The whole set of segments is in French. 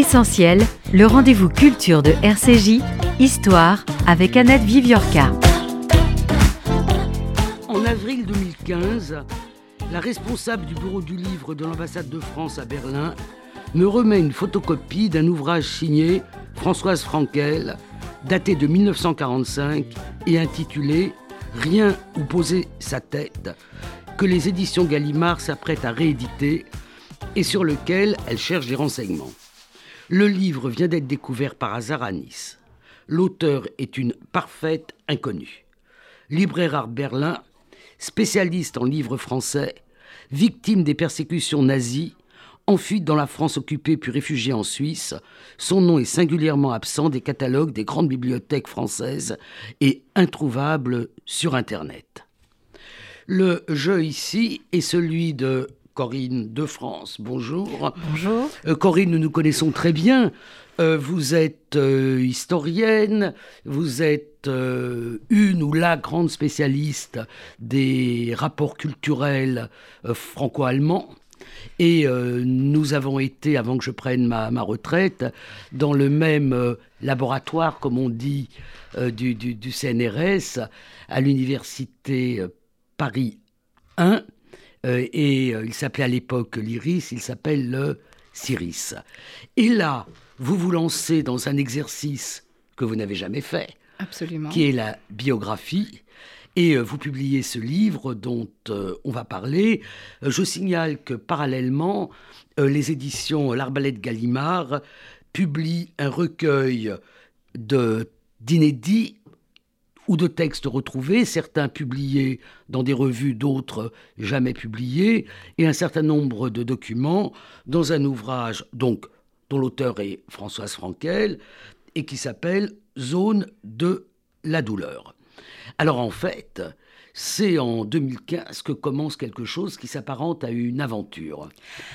Essentiel, le rendez-vous culture de RCJ, Histoire, avec Annette Viviorca. En avril 2015, la responsable du bureau du livre de l'ambassade de France à Berlin me remet une photocopie d'un ouvrage signé Françoise Frankel, daté de 1945 et intitulé Rien où poser sa tête, que les éditions Gallimard s'apprêtent à rééditer et sur lequel elle cherche des renseignements. Le livre vient d'être découvert par hasard à Nice. L'auteur est une parfaite inconnue. Libraire à Berlin, spécialiste en livres français, victime des persécutions nazies, enfuie dans la France occupée puis réfugiée en Suisse, son nom est singulièrement absent des catalogues des grandes bibliothèques françaises et introuvable sur Internet. Le jeu ici est celui de Corinne de France. Bonjour. Bonjour. Euh, Corinne, nous nous connaissons très bien. Euh, vous êtes euh, historienne, vous êtes une ou la grande spécialiste des rapports culturels franco-allemands. Et nous avons été, avant que je prenne ma, retraite, dans le même laboratoire, comme on dit, du, du, CNRS, à l'université Paris 1 euh, et euh, il s'appelait à l'époque l'Iris, il s'appelle le Ciris. Et là, vous vous lancez dans un exercice que vous n'avez jamais fait, Absolument. qui est la biographie. Et euh, vous publiez ce livre dont on va parler. je signale que parallèlement, les éditions L'Arbalète Gallimard publient un recueil d'inédits ou de textes retrouvés, certains publiés dans des revues, d'autres jamais publiés, et un certain nombre de documents dans un ouvrage donc dont l'auteur est Françoise Frankel et qui s'appelle Zone de la douleur. Alors en fait, c'est en 2015 que commence quelque chose qui s'apparente à une aventure.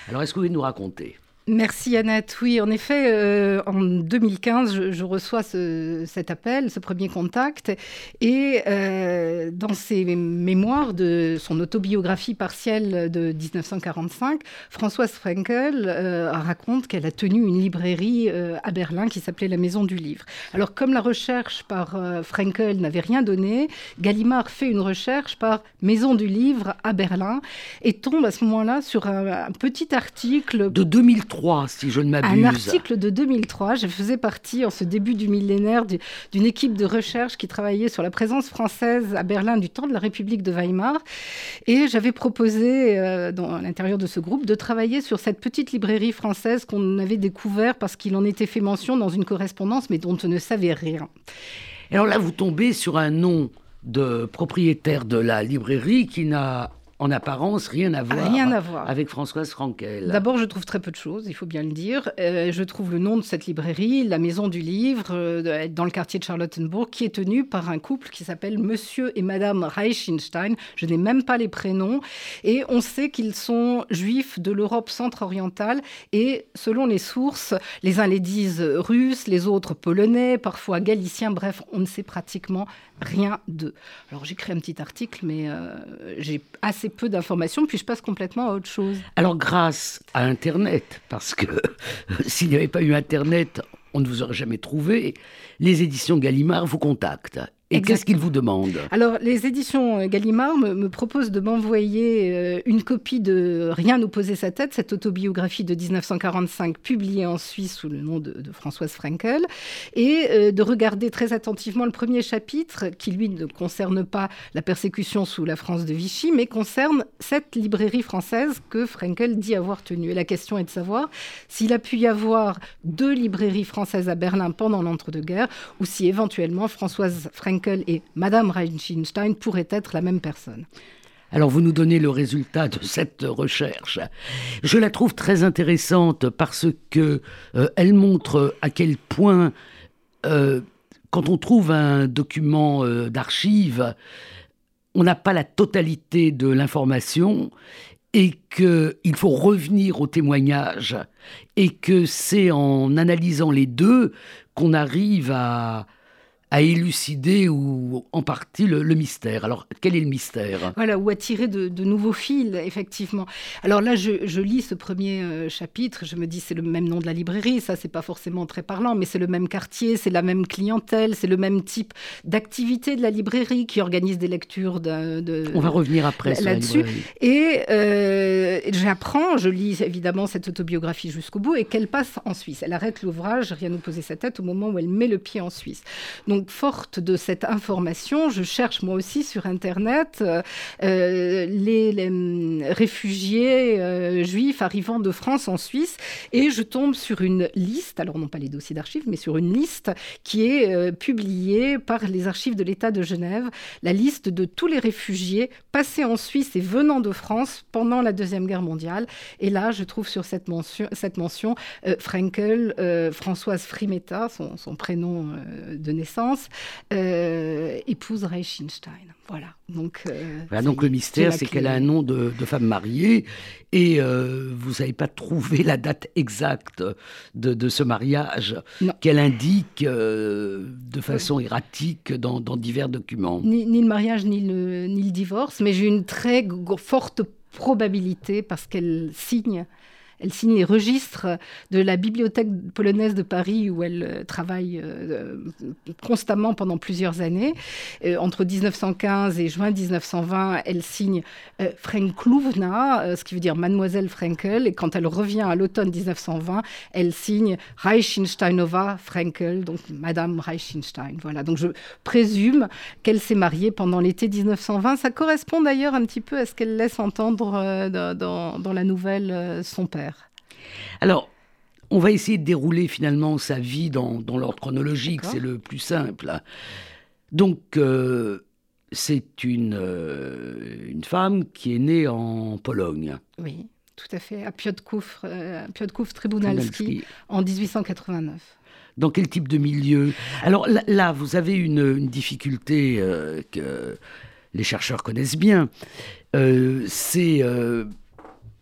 Alors est-ce que vous pouvez nous raconter? Merci Annette. Oui, en effet, euh, en 2015, je, reçois cet appel, ce premier contact, et euh, dans ses mémoires de son autobiographie partielle de 1945, Françoise Frankel euh, raconte qu'elle a tenu une librairie à Berlin qui s'appelait la Maison du Livre. Alors, comme la recherche par Frankel n'avait rien donné, Gallimard fait une recherche par Maison du Livre à Berlin et tombe à ce moment-là sur un, un petit article de 2003 si je ne m'abuse. Un article de 2003. Je faisais partie, en ce début du millénaire, d'une équipe de recherche qui travaillait sur la présence française à Berlin du temps de la République de Weimar. Et j'avais proposé, euh, dans, à l'intérieur de ce groupe, de travailler sur cette petite librairie française qu'on avait découvert parce qu'il en était fait mention dans une correspondance, mais dont on ne savait rien. Alors là, vous tombez sur un nom de propriétaire de la librairie qui n'a en apparence rien à voir, rien à voir. avec Françoise Frankel. D'abord, je trouve très peu de choses, il faut bien le dire. Euh, je trouve le nom de cette librairie, la Maison du Livre, euh, dans le quartier de Charlottenburg, qui est tenue par un couple qui s'appelle Monsieur et Madame Reichenstein. Je n'ai même pas les prénoms. Et on sait qu'ils sont juifs de l'Europe centre-orientale. Et selon les sources, les uns les disent russes, les autres polonais, parfois galiciens. Bref, on ne sait pratiquement rien d'eux. Alors j'écris un petit article, mais euh, j'ai assez peu d'informations, puis je passe complètement à autre chose. Alors grâce à Internet, parce que s'il n'y avait pas eu Internet, on ne vous aurait jamais trouvé, les éditions Gallimard vous contactent. Et qu'est-ce qu'ils vous demandent Alors, les éditions euh, Gallimard me, proposent de m'envoyer euh, une copie de Rien poser sa tête, cette autobiographie de 1945 publiée en Suisse sous le nom de, Françoise Frankel, et euh, de regarder très attentivement le premier chapitre qui, lui, ne concerne pas la persécution sous la France de Vichy, mais concerne cette librairie française que Frankel dit avoir tenue. Et la question est de savoir s'il a pu y avoir deux librairies françaises à Berlin pendant l'entre-deux-guerres, ou si éventuellement Françoise Frankel et Madame Reichenstein pourraient être la même personne. Alors vous nous donnez le résultat de cette recherche. Je la trouve très intéressante parce que euh, elle montre à quel point euh, quand on trouve un document euh, d'archives, on n'a pas la totalité de l'information et qu'il faut revenir au témoignage et que c'est en analysant les deux qu'on arrive à, à élucider ou en partie le, mystère. Alors, quel est le mystère? Voilà, ou à tirer de, nouveaux fils, effectivement. Alors là, je, lis ce premier euh, chapitre, je me dis c'est le même nom de la librairie, ça c'est pas forcément très parlant, mais c'est le même quartier, c'est la même clientèle, c'est le même type d'activité de la librairie qui organise des lectures de... On va revenir après là-dessus. Et euh, j'apprends, je lis évidemment cette autobiographie jusqu'au bout, et qu'elle passe en Suisse. Elle arrête l'ouvrage, rien nous poser sa tête au moment où elle met le pied en Suisse. Donc, forte de cette information, je cherche moi aussi sur Internet euh, euh, les, hum, réfugiés euh, juifs arrivant de France en Suisse et je tombe sur une liste, alors non pas les dossiers d'archives, mais sur une liste qui est publiée par les archives de l'État de Genève, la liste de tous les réfugiés passés en Suisse et venant de France pendant la Deuxième Guerre mondiale. Et là, je trouve sur cette mention, cette mention Frankel, Françoise Frimetta, son prénom de naissance, euh, épouse Reichenstein. Voilà. Donc, euh, voilà, donc le mystère, c'est qu'elle a un nom de, femme mariée et euh, vous n'avez pas trouvé la date exacte de, ce mariage qu'elle indique de façon erratique dans, divers documents. Ni, ni, le mariage ni le, ni le divorce, mais j'ai une très forte probabilité parce qu'elle signe elle signe les registres de la bibliothèque polonaise de Paris où elle euh, travaille euh, constamment pendant plusieurs années. Euh, entre 1915 et juin 1920, elle signe Frankluvna, ce qui veut dire Mademoiselle Frankel. Et quand elle revient à l'automne 1920, elle signe Reichensteinova Frankel, donc Madame Reichenstein. Voilà. Donc je présume qu'elle s'est mariée pendant l'été 1920. Ça correspond d'ailleurs un petit peu à ce qu'elle laisse entendre dans la nouvelle son père. Alors, on va essayer de dérouler finalement sa vie dans, l'ordre chronologique, c'est le plus simple. Donc, euh, c'est une, euh, une femme qui est née en Pologne. Oui, tout à fait, à Piotrków, euh, Tribunalski, en 1889. Dans quel type de milieu? Alors là, vous avez une, difficulté que les chercheurs connaissent bien. c'est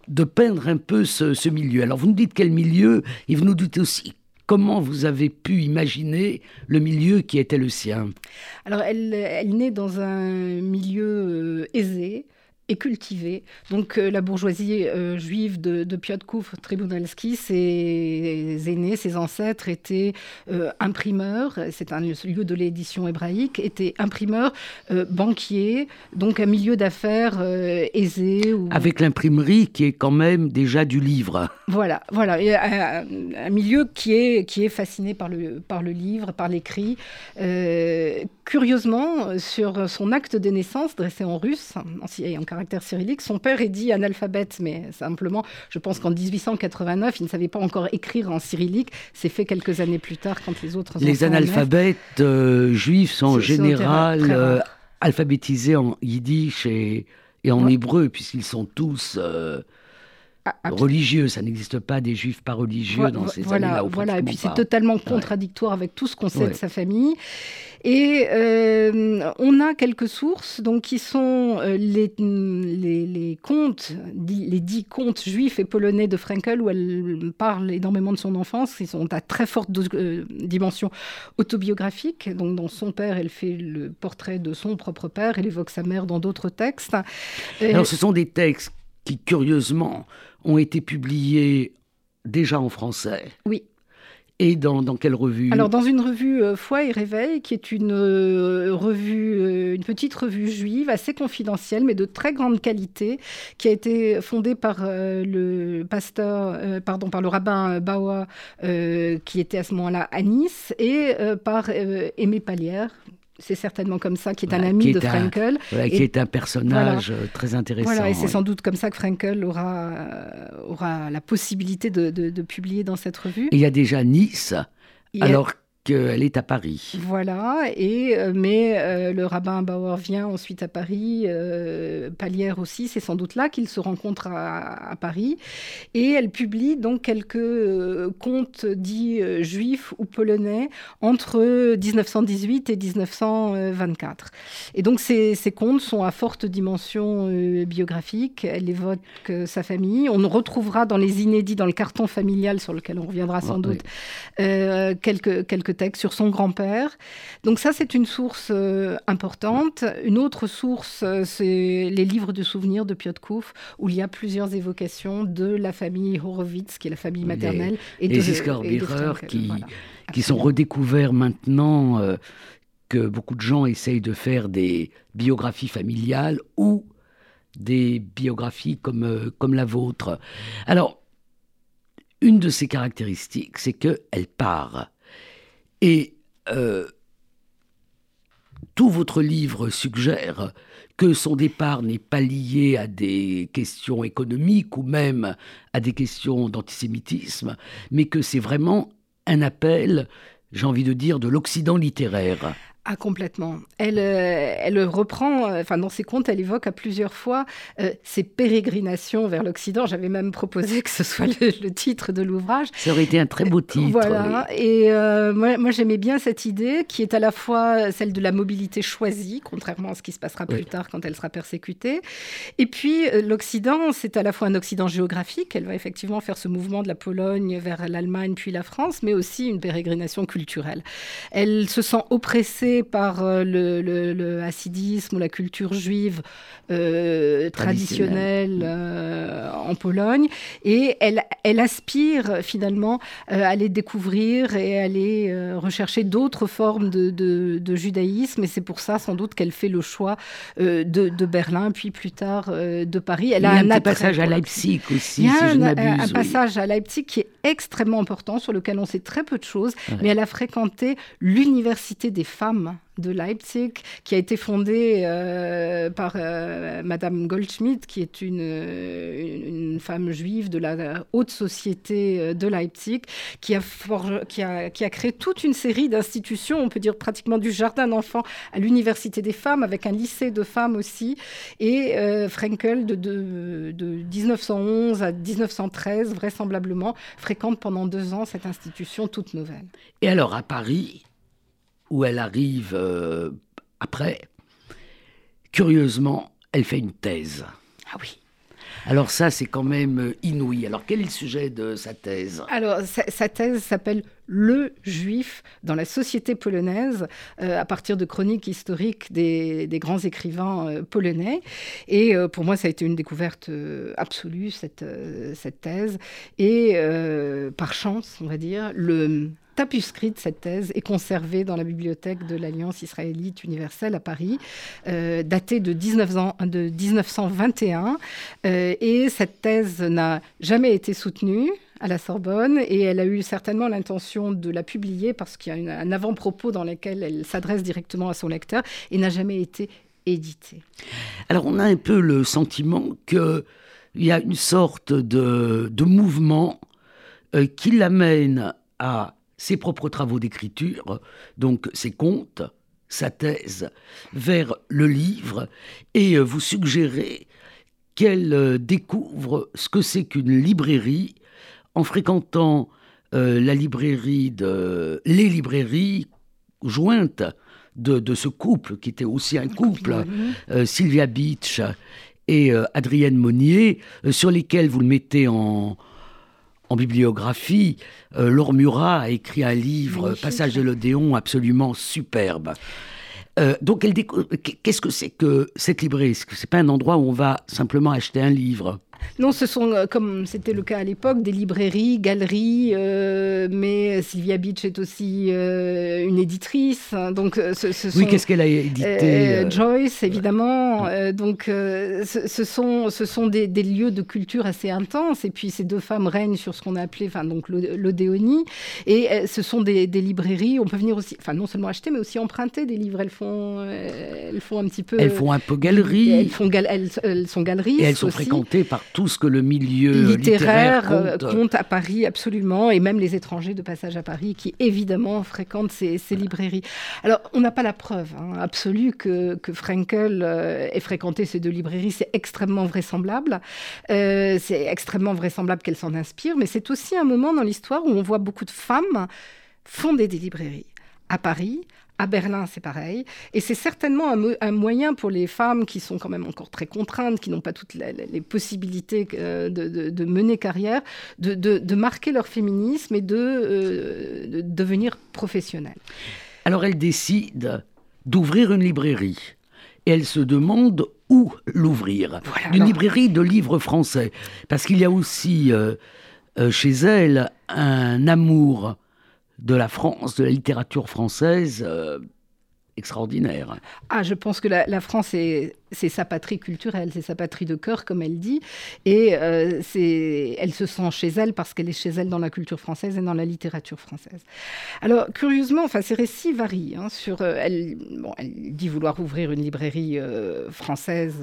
de peindre un peu ce, milieu. Alors vous nous dites quel milieu, et vous nous dites aussi comment vous avez pu imaginer le milieu qui était le sien. Alors elle, elle naît dans un milieu euh, aisé, et cultivée. Donc euh, la bourgeoisie euh, juive de, de Piotrków, Tribunalski, ses aînés, ses ancêtres étaient euh, imprimeurs, c'est un lieu de l'édition hébraïque, étaient imprimeurs, banquiers, donc un milieu d'affaires aisé. Avec l'imprimerie qui est quand même déjà du livre. Voilà, voilà, un, milieu qui est, qui est fasciné par le, par le livre, par l'écrit. curieusement, sur son acte de naissance dressé en russe, en, en caractère cyrillique. Son père est dit analphabète, mais simplement, je pense qu'en 1889, il ne savait pas encore écrire en cyrillique. C'est fait quelques années plus tard quand les autres. Les analphabètes euh, juifs sont en général euh, alphabétisés en yiddish et, en hébreu, puisqu'ils sont tous. Euh, ah, religieux, ça n'existe pas des juifs pas religieux dans ces années-là. Voilà, et puis c'est totalement contradictoire avec tout ce qu'on sait de sa famille. Et euh, on a quelques sources donc, qui sont euh, les, les, contes, les dix contes juifs et polonais de Frankel, où elle parle énormément de son enfance. Ils sont à très forte euh, dimension autobiographique. Donc, dans son père, elle fait le portrait de son propre père. Elle évoque sa mère dans d'autres textes. Alors, ce sont des textes qui, curieusement, ont été publiés déjà en français. Oui. Et dans, dans, quelle revue? Alors dans une revue euh, Foi et Réveil, qui est une euh, revue, euh, une petite revue juive assez confidentielle, mais de très grande qualité, qui a été fondée par le pasteur, pardon, par le rabbin Bawa, qui était à ce moment-là à Nice, et par Aimé Palière, c'est certainement comme ça, qui est un ami de Frankel. qui est un personnage euh, très intéressant. Voilà, et c'est sans doute comme ça que Frankel aura, euh, aura la possibilité de, publier dans cette revue. il y a déjà Nice, alors qu'elle est à Paris. Voilà, et, euh, mais euh, le rabbin Bauer vient ensuite à Paris, euh, Palière aussi, c'est sans doute là qu'ils se rencontrent à, Paris, et elle publie donc quelques contes dits juifs ou polonais entre 1918 et 1924. Et donc ces, ces contes sont à forte dimension biographique, elle évoque sa famille, on retrouvera dans les inédits, dans le carton familial sur lequel on reviendra sans doute, quelques quelques textes sur son grand-père. Donc ça, c'est une source importante. Une autre source, c'est les livres de souvenirs de Piotr Kouf, où il y a plusieurs évocations de la famille Horowitz, qui est la famille maternelle, et les de, qui, qui sont redécouverts maintenant que beaucoup de gens essayent de faire des biographies familiales ou des biographies comme, euh, comme la vôtre. Alors, une de ses caractéristiques, c'est qu'elle part. Et euh, tout votre livre suggère que son départ n'est pas lié à des questions économiques ou même à des questions d'antisémitisme, mais que c'est vraiment un appel, j'ai envie de dire, de l'Occident littéraire. Ah, complètement. Elle, euh, elle reprend, euh, enfin, dans ses contes, elle évoque à plusieurs fois euh, ses pérégrinations vers l'Occident. J'avais même proposé que ce soit le, titre de l'ouvrage. Ça aurait été un très beau titre. Voilà. Et moi, moi j'aimais bien cette idée qui est à la fois celle de la mobilité choisie, contrairement à ce qui se passera plus tard quand elle sera persécutée. Et puis, l'Occident, c'est à la fois un Occident géographique. Elle va effectivement faire ce mouvement de la Pologne vers l'Allemagne puis la France, mais aussi une pérégrination culturelle. Elle se sent oppressée par euh, le, hasidisme ou la culture juive euh, traditionnelle euh, en Pologne. Et elle, elle aspire finalement à aller découvrir et à aller rechercher d'autres formes de, judaïsme. Et c'est pour ça sans doute qu'elle fait le choix de, Berlin, puis plus tard de Paris. Elle a, Il y a un, passage à Leipzig aussi, Il y a un, un, passage à Leipzig qui est extrêmement important, sur lequel on sait très peu de choses, mais elle a fréquenté l'université des femmes de Leipzig, qui a été fondée euh, par euh, Madame Goldschmidt, qui est une, une, femme juive de la haute société euh, de Leipzig, qui a, qui a, qui a créé toute une série d'institutions, on peut dire pratiquement du jardin d'enfants à l'université des femmes, avec un lycée de femmes aussi. Et Frenkel, de, de, de 1911 à 1913, vraisemblablement, fréquente pendant deux ans cette institution toute nouvelle. Et alors à Paris, où elle arrive euh, après, curieusement, elle fait une thèse. Ah oui. Alors ça, c'est quand même euh, inouï. Alors quel est le sujet de sa thèse? Alors sa, thèse s'appelle Le juif dans la société polonaise, euh, à partir de chroniques historiques des, grands écrivains polonais. Et pour moi, ça a été une découverte absolue, cette, cette thèse. Et par chance, on va dire, le tapuscrit de cette thèse est conservé dans la bibliothèque de l'Alliance israélite universelle à Paris, euh, datée de, 1921. Euh, et cette thèse n'a jamais été soutenue à la Sorbonne et elle a eu certainement l'intention de la publier parce qu'il y a un avant-propos dans lequel elle s'adresse directement à son lecteur et n'a jamais été éditée. Alors on a un peu le sentiment qu'il y a une sorte de, mouvement euh, qui l'amène à ses propres travaux d'écriture, donc ses contes, sa thèse, vers le livre, et euh, vous suggérez qu'elle euh, découvre ce que c'est qu'une librairie en fréquentant euh, la librairie de les librairies jointes de, ce couple qui était aussi un couple, Sylvia Beach et Adrienne Monnier, sur lesquels vous le mettez en, en bibliographie, euh, Laure Murat a écrit un livre, Passage de l'Odéon, absolument superbe. Euh, donc, qu'est-ce que c'est que cette librairie? C'est pas un endroit où on va simplement acheter un livre? Non, ce sont, euh, comme c'était le cas à l'époque, des librairies, galeries, euh, mais Sylvia Beach est aussi euh, une éditrice. Hein, donc, ce, sont, oui, qu'est-ce qu'elle a édité Joyce, évidemment. donc, ce, sont, ce sont des, lieux de culture assez intenses. Et puis, ces deux femmes règnent sur ce qu'on a appelé enfin, donc, l'Odéonie. Et ce sont des, librairies. On peut venir aussi, enfin, non seulement acheter, mais aussi emprunter des livres. Elles font, elles font un petit peu. Elles font un peu galerie. Elles, font elles, sont galeries. Et elles sont fréquentées par tout ce que le milieu littéraire, euh, compte. à Paris, absolument, et même les étrangers de passage à Paris qui évidemment fréquentent ces, librairies. Alors, on n'a pas la preuve hein, absolue que, que Frankel euh, ait fréquenté ces deux librairies, c'est extrêmement vraisemblable. Euh, c'est extrêmement vraisemblable qu'elle s'en inspire, mais c'est aussi un moment dans l'histoire où on voit beaucoup de femmes fonder des librairies à Paris, À Berlin, c'est pareil. Et c'est certainement un, moyen pour les femmes qui sont quand même encore très contraintes, qui n'ont pas toutes les, possibilités euh, de, mener carrière, de, marquer leur féminisme et de, devenir professionnelles. Alors elle décide d'ouvrir une librairie. Et elle se demande où l'ouvrir. une librairie de livres français. Parce qu'il y a aussi euh, euh, chez elle un amour de la France, de la littérature française euh, extraordinaire. Ah, je pense que la, France, c'est sa patrie culturelle, c'est sa patrie de cœur, comme elle dit. Et euh, elle se sent chez elle parce qu'elle est chez elle dans la culture française et dans la littérature française. Alors, curieusement, enfin, ces récits varient. Hein, sur, euh, elle, bon, elle dit vouloir ouvrir une librairie française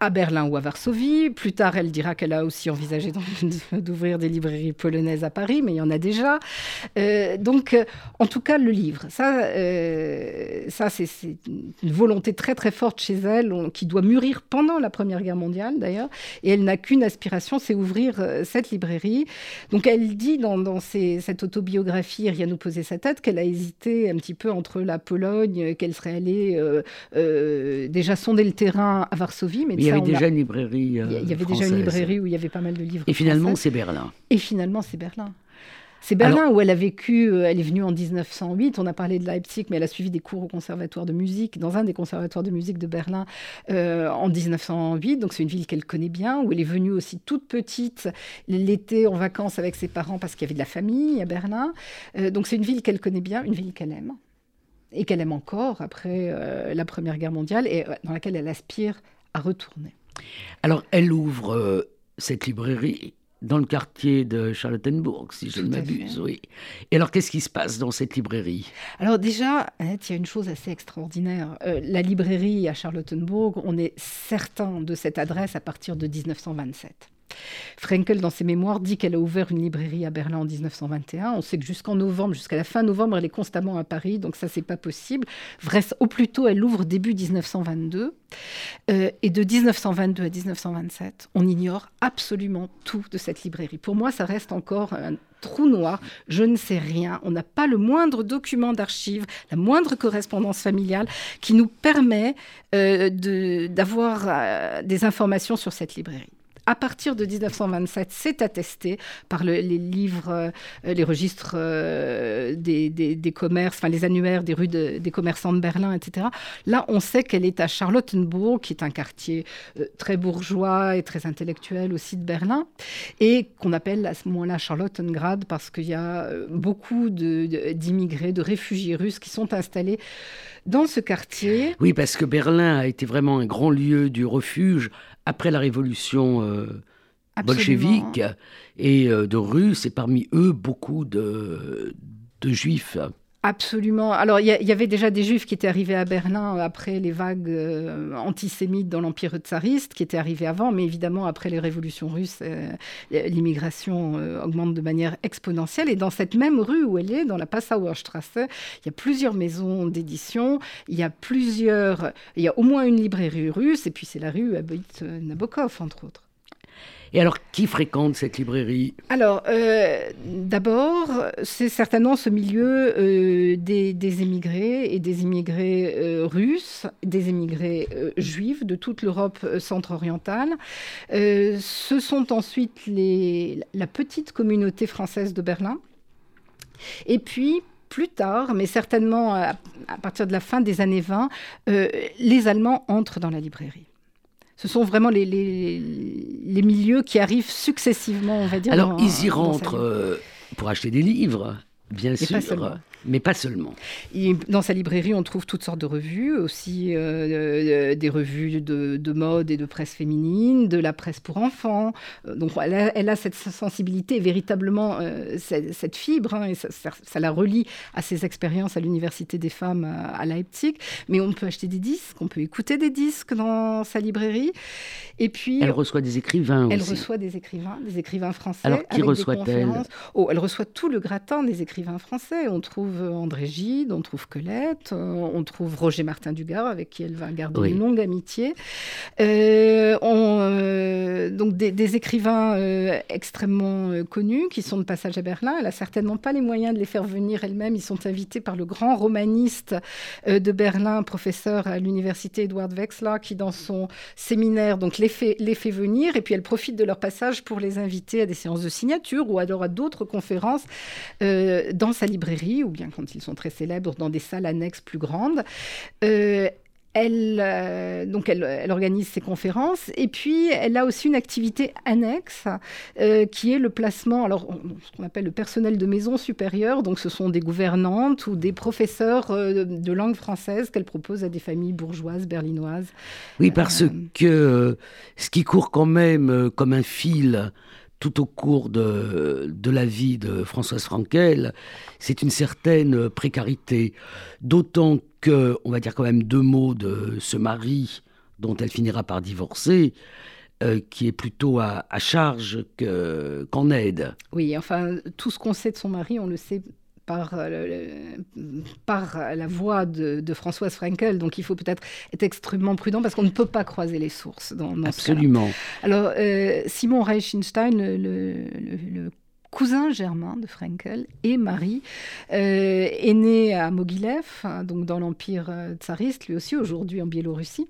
à Berlin ou à Varsovie. Plus tard, elle dira qu'elle a aussi envisagé d'ouvrir des librairies polonaises à Paris, mais il y en a déjà. Euh, donc, euh, en tout cas, le livre, ça, euh, ça c'est une volonté très très forte chez elle, qui doit mûrir pendant la Première Guerre mondiale d'ailleurs, et elle n'a qu'une aspiration, c'est ouvrir cette librairie. Donc, elle dit dans, cette autobiographie, Rien nous posait sa tête, qu'elle a hésité un petit peu entre la Pologne, qu'elle serait allée déjà sonder le terrain à Varsovie, mais il y avait déjà une librairie. il y avait déjà une librairie où il y avait pas mal de livres. Et finalement, c'est Berlin. Et finalement, c'est Berlin. C'est Berlin où elle a vécu, euh, elle est venue en 1908, on a parlé de Leipzig, mais elle a suivi des cours au conservatoire de musique, dans un des conservatoires de musique de Berlin euh, en 1908, donc c'est une ville qu'elle connaît bien, où elle est venue aussi toute petite l'été en vacances avec ses parents parce qu'il y avait de la famille à Berlin. Euh, donc c'est une ville qu'elle connaît bien, une ville qu'elle aime, et qu'elle aime encore après la Première Guerre mondiale, et dans laquelle elle aspire retourner. Alors, elle ouvre euh, cette librairie dans le quartier de Charlottenburg, si je ne m'abuse, oui. Et alors, qu'est-ce qui se passe dans cette librairie? Alors déjà, il y a une chose assez extraordinaire. Euh, la librairie à Charlottenburg, on est certain de cette adresse à partir de 1927. Frenkel, dans ses mémoires, dit qu'elle a ouvert une librairie à Berlin en 1921. On sait que jusqu'en novembre, jusqu'à la fin novembre, elle est constamment à Paris, donc ça, c'est pas possible. Au plus tôt, elle ouvre début 1922. Euh, et de 1922 à 1927, on ignore absolument tout de cette librairie. Pour moi, ça reste encore un trou noir. Je ne sais rien. On n'a pas le moindre document d'archives, la moindre correspondance familiale qui nous permet euh, d'avoir euh, des informations sur cette librairie à partir de 1927, c'est attesté par les livres, euh, les registres euh, des, commerces, enfin les annuaires des rues des commerçants de Berlin, etc. Là, on sait qu'elle est à Charlottenburg, qui est un quartier euh, très bourgeois et très intellectuel aussi de Berlin, et qu'on appelle à ce moment-là Charlottengrad parce qu'il y a beaucoup d'immigrés, de, de réfugiés russes qui sont installés dans ce quartier. Oui, parce que Berlin a été vraiment un grand lieu du refuge après la révolution euh, bolchevique et euh, de Russes, et parmi eux beaucoup de, de juifs. Absolument. Alors, il y, avait déjà des juifs qui étaient arrivés à Berlin après les vagues euh, antisémites dans l'Empire tsariste, qui étaient arrivés avant, mais évidemment, après les révolutions russes, euh, l'immigration euh, augmente de manière exponentielle. Et dans cette même rue où elle est, dans la Passauer Strasse, il y a plusieurs maisons d'édition, il y a plusieurs, il y a au moins une librairie russe, et puis c'est la rue où habite Nabokov, entre autres. Et alors, qui fréquente cette librairie? Alors, euh, d'abord, c'est certainement ce milieu euh, des, émigrés et des immigrés euh, russes, des émigrés juifs de toute l'Europe centre-orientale. ce sont ensuite la petite communauté française de Berlin. Et puis, plus tard, mais certainement à, partir de la fin des années 20, les Allemands entrent dans la librairie ce sont vraiment les, les, milieux qui arrivent successivement, on va dire. Alors, ils y rentrent euh, pour acheter des livres, bien sûr mais pas seulement. dans sa librairie, on trouve toutes sortes de revues, aussi euh, euh, des revues de, mode et de presse féminine, de la presse pour enfants. Euh, donc elle a, cette sensibilité, véritablement cette, fibre, hein, et ça, la relie à ses expériences à l'Université des femmes à, Leipzig. Mais on peut acheter des disques, on peut écouter des disques dans sa librairie. Et puis, elle reçoit des écrivains Elle aussi. reçoit des écrivains, des écrivains français. Alors qui reçoit-elle? Oh, elle reçoit tout le gratin des écrivains écrivains français. On trouve André Gide, on trouve Colette, on trouve Roger Martin Dugard, avec qui elle va garder une longue amitié. on, donc des, écrivains extrêmement connus qui sont de passage à Berlin. Elle a certainement pas les moyens de les faire venir elle-même. Ils sont invités par le grand romaniste de Berlin, professeur à l'université Edward Wexler, qui dans son séminaire les fait, les fait venir et puis elle profite de leur passage pour les inviter à des séances de signature ou alors à d'autres conférences euh, dans sa librairie ou bien quand ils sont très célèbres dans des salles annexes plus grandes. Euh, elle, euh, donc elle, organise ses conférences et puis elle a aussi une activité annexe qui est le placement, alors ce qu'on appelle le personnel de maison supérieure, donc ce sont des gouvernantes ou des professeurs de langue française qu'elle propose à des familles bourgeoises berlinoises. Oui, parce que ce qui court quand même comme un fil tout au cours de, de la vie de Françoise Frankel, c'est une certaine précarité. D'autant que, on va dire quand même deux mots de ce mari dont elle finira par divorcer, euh, qui est plutôt à, charge qu'en aide. Oui, enfin, tout ce qu'on sait de son mari, on le sait par, euh, par la voix de, Françoise Frankel. Donc il faut peut-être être extrêmement prudent parce qu'on ne peut pas croiser les sources dans, dans Absolument. Alors euh, Simon Reichenstein, le, cousin germain de Frankel et Marie, euh, est né à Mogilev, hein, donc dans l'Empire tsariste, lui aussi aujourd'hui en Biélorussie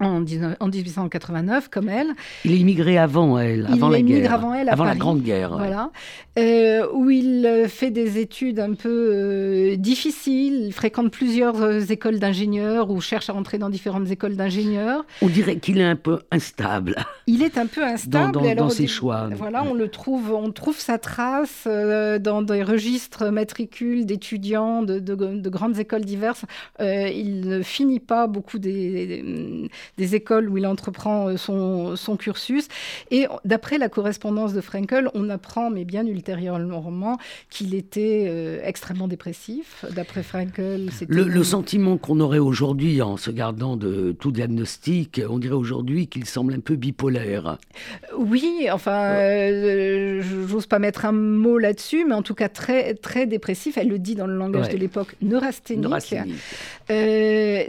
en, 1889, comme elle. Il est immigré avant elle, avant la guerre. avant elle, avant la Grande Guerre. Voilà. Euh, où il euh, fait des études un peu euh, difficiles. Il fréquente plusieurs écoles d'ingénieurs ou cherche à rentrer dans différentes écoles d'ingénieurs. On dirait qu'il est un peu instable. Il est un peu instable. Dans, dans, ses choix. Voilà, on le trouve, on trouve sa trace dans des registres matricules d'étudiants de, de, grandes écoles diverses. il ne finit pas beaucoup des des écoles où il entreprend euh, son, son cursus. Et d'après la correspondance de Frankel, on apprend, mais bien ultérieurement, qu'il était euh, extrêmement dépressif. D'après Frankel, c'était... Le, sentiment qu'on aurait aujourd'hui, en se gardant de tout diagnostic, on dirait aujourd'hui qu'il semble un peu bipolaire. Oui, enfin, euh, j'ose pas mettre un mot là-dessus, mais en tout cas très, très dépressif. Elle le dit dans le langage de l'époque, neurasthénique. neurasthénique.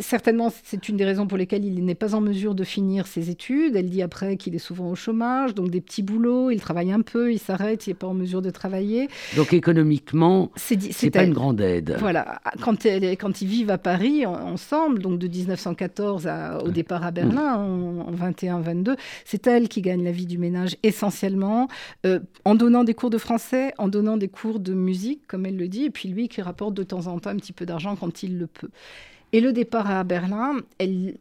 certainement, c'est une des raisons pour lesquelles il n'est pas en mesure de finir ses études. Elle dit après qu'il est souvent au chômage, donc des petits boulots, il travaille un peu, il s'arrête, il n'est pas en mesure de travailler. Donc économiquement, c'est pas une grande aide. Voilà, quand, elle, quand ils vivent à Paris ensemble, donc de 1914 au départ à Berlin en, 21-22, c'est elle qui gagne la vie du ménage essentiellement euh, en donnant des cours de français, en donnant des cours de musique, comme elle le dit, et puis lui qui rapporte de temps en temps un petit peu d'argent quand il le peut. Et le départ à Berlin, elle,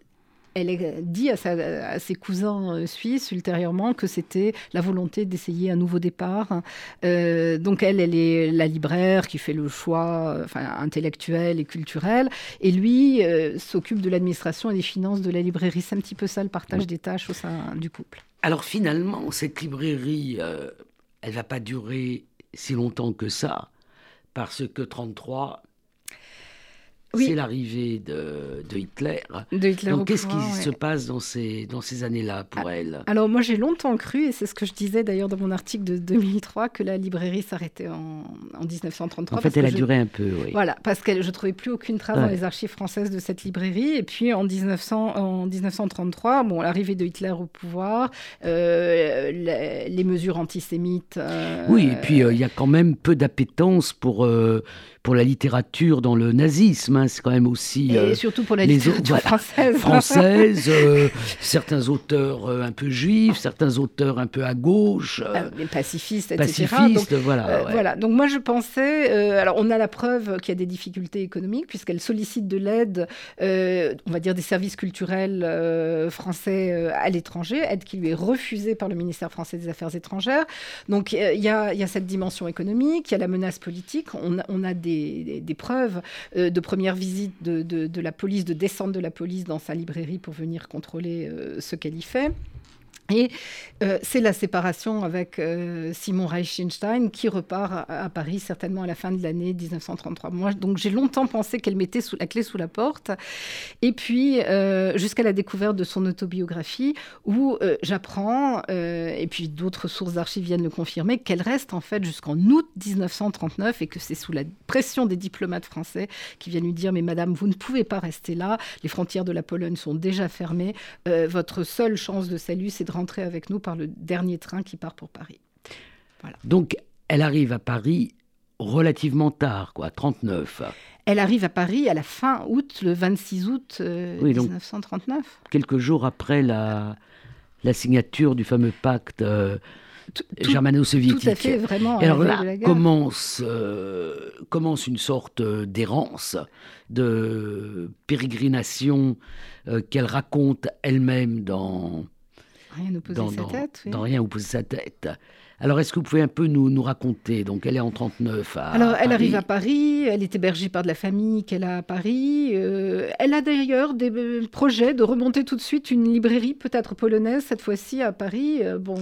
elle dit à, ses cousins euh, suisses ultérieurement que c'était la volonté d'essayer un nouveau départ. Euh, donc elle, elle est la libraire qui fait le choix euh, enfin, intellectuel et culturel, et lui s'occupe de l'administration et des finances de la librairie. C'est un petit peu ça le partage des tâches au sein du couple. Alors finalement, cette librairie, elle va pas durer si longtemps que ça, parce que 33, c'est l'arrivée de, Hitler. Donc, qu'est-ce qui se passe dans ces, dans ces années-là pour ah, elle? Alors, moi, j'ai longtemps cru, et c'est ce que je disais d'ailleurs dans mon article de 2003, que la librairie s'arrêtait en, en 1933. En fait, elle a duré un peu, oui. Voilà, parce que je ne trouvais plus aucune trace dans les archives françaises de cette librairie. Et puis, en, 1900, en 1933, bon, l'arrivée de Hitler au pouvoir, euh, les, mesures antisémites. Euh, oui, et puis, euh, il y a quand même peu d'appétence pour pour la littérature dans le nazisme. Hein, c'est quand même aussi. Et euh, surtout pour la littérature française. Française, euh, certains auteurs euh, un peu juifs, certains auteurs un peu à gauche. les pacifistes, etc. Pacifistes, voilà. Voilà. Donc moi je pensais. alors on a la preuve qu'il y a des difficultés économiques, puisqu'elle sollicite de l'aide, on va dire des services culturels français à l'étranger, aide qui lui est refusée par le ministère français des Affaires étrangères. Donc il y, y, a cette dimension économique, il y a la menace politique. On on a des des, preuves euh, de première visite de, la police, de descente de la police dans sa librairie pour venir contrôler euh, ce qu'elle y fait. Et euh, c'est la séparation avec euh, Simon Reichenstein qui repart à, Paris certainement à la fin de l'année 1933. Moi, donc j'ai longtemps pensé qu'elle mettait la clé sous la porte. Et puis euh, jusqu'à la découverte de son autobiographie où j'apprends, et puis d'autres sources d'archives viennent le confirmer, qu'elle reste en fait jusqu'en août 1939 et que c'est sous la pression des diplomates français qui viennent lui dire mais madame, vous ne pouvez pas rester là, les frontières de la Pologne sont déjà fermées, votre seule chance de salut c'est de rentrer avec nous par le dernier train qui part pour Paris. Donc, elle arrive à Paris relativement tard, quoi, 39. Elle arrive à Paris à la fin août, le 26 août 1939. Euh, quelques jours après la, la signature du fameux pacte euh, germano-soviétique. Tout à fait, vraiment. alors là, commence, euh, commence une sorte d'errance, de pérégrination qu'elle raconte elle-même dans Rien dans, sa tête. Dans rien vous sa tête. Alors, est-ce que vous pouvez un peu nous, nous raconter? Donc, elle est en 39 à Alors, elle arrive à Paris, elle est hébergée par de la famille qu'elle a à Paris. Euh, elle a d'ailleurs des euh, projets de remonter tout de suite une librairie, peut-être polonaise, cette fois-ci à Paris. Euh, bon,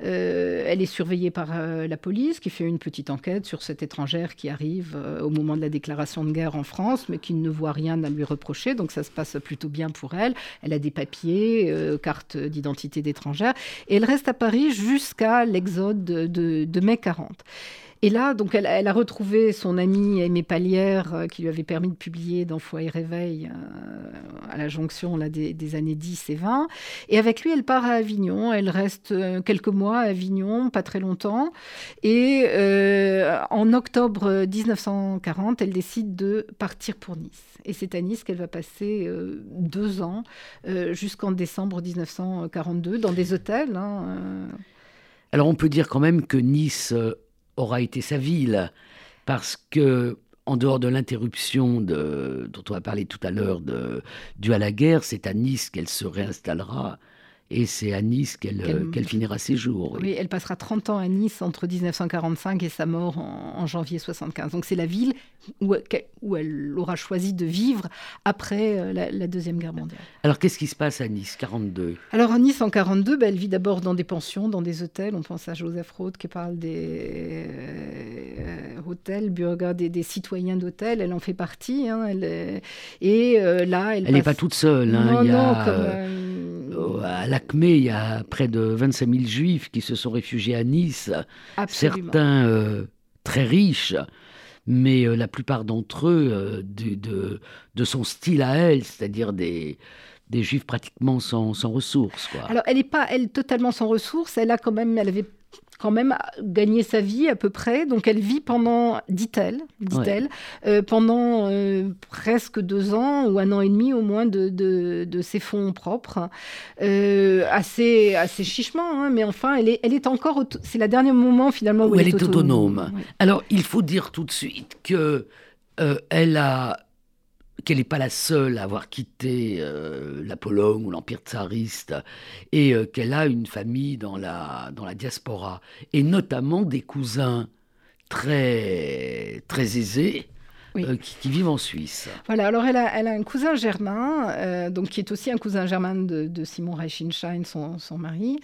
elle est surveillée par la police qui fait une petite enquête sur cette étrangère qui arrive au moment de la déclaration de guerre en France, mais qui ne voit rien à lui reprocher. Donc, ça se passe plutôt bien pour elle. Elle a des papiers, carte d'identité d'étrangère. Et elle reste à Paris jusqu'à l'exode de, mai 40. Et là, donc, elle, a retrouvé son amie Aimée Palière, euh, qui lui avait permis de publier dans Foi et Réveil euh, à la jonction là, des, années 10 et 20. Et avec lui, elle part à Avignon. Elle reste euh, quelques mois à Avignon, pas très longtemps. Et en octobre 1940, elle décide de partir pour Nice. Et c'est à Nice qu'elle va passer deux ans, jusqu'en décembre 1942, dans des hôtels. Hein, alors on peut dire quand même que Nice euh, aura été sa ville, parce que en dehors de l'interruption dont on a parlé tout à l'heure due à la guerre, c'est à Nice qu'elle se réinstallera et c'est à Nice qu'elle finira ses jours. Oui. elle passera 30 ans à Nice entre 1945 et sa mort en, janvier 75. Donc c'est la ville où, où, elle aura choisi de vivre après euh, la, Deuxième Guerre mondiale. Alors qu'est-ce qui se passe à Nice 42 Alors à Nice en 42, ben, elle vit d'abord dans des pensions, dans des hôtels. On pense à Joseph Roth qui parle des euh, hôtels, burger, des, citoyens d'hôtels. Elle en fait partie. Hein, elle, et euh, là, elle. n'est pas toute seule. Hein, non, non, comme, à la il y a près de 25 000 juifs qui se sont réfugiés à Nice. Certains euh, très riches, mais euh, la plupart d'entre eux euh, de, de, son style à elle, c'est-à-dire des, des juifs pratiquement sans, sans ressources. Quoi. Alors, elle n'est pas, elle, totalement sans ressources. Elle a quand même, elle avait quand même gagné sa vie à peu près. Donc elle vit pendant, dit-elle, dit-elle, euh, pendant euh, presque deux ans ou un an et demi au moins de, de, ses fonds propres. Euh, assez, assez chichement, hein, mais enfin, elle est, elle est encore. C'est le dernier moment finalement où, elle, est autonome. Alors il faut dire tout de suite que elle a qu'elle n'est pas la seule à avoir quitté euh, la Pologne ou l'Empire tsariste, et euh, qu'elle a une famille dans la, dans la diaspora, et notamment des cousins très, très aisés, euh, qui, vivent en Suisse. Voilà, alors elle a, elle a un cousin germain, euh, donc qui est aussi un cousin germain de, Simon Reichenstein, son, son mari,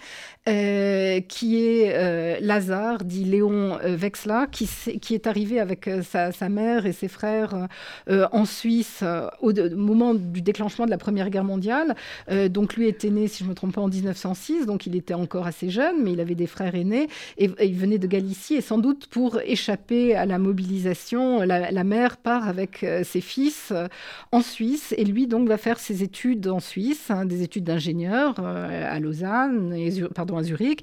euh, qui est Lazare, dit Léon Vexla, qui, qui est arrivé avec sa, sa, mère et ses frères en Suisse au, moment du déclenchement de la Première Guerre mondiale. donc lui était né, si je ne me trompe pas, en 1906, donc il était encore assez jeune, mais il avait des frères aînés, et, il venait de Galicie, et sans doute pour échapper à la mobilisation, la, la mère part avec euh, ses fils euh, en Suisse et lui donc va faire ses études en Suisse, hein, des études d'ingénieur euh, à Lausanne, et, pardon à Zurich,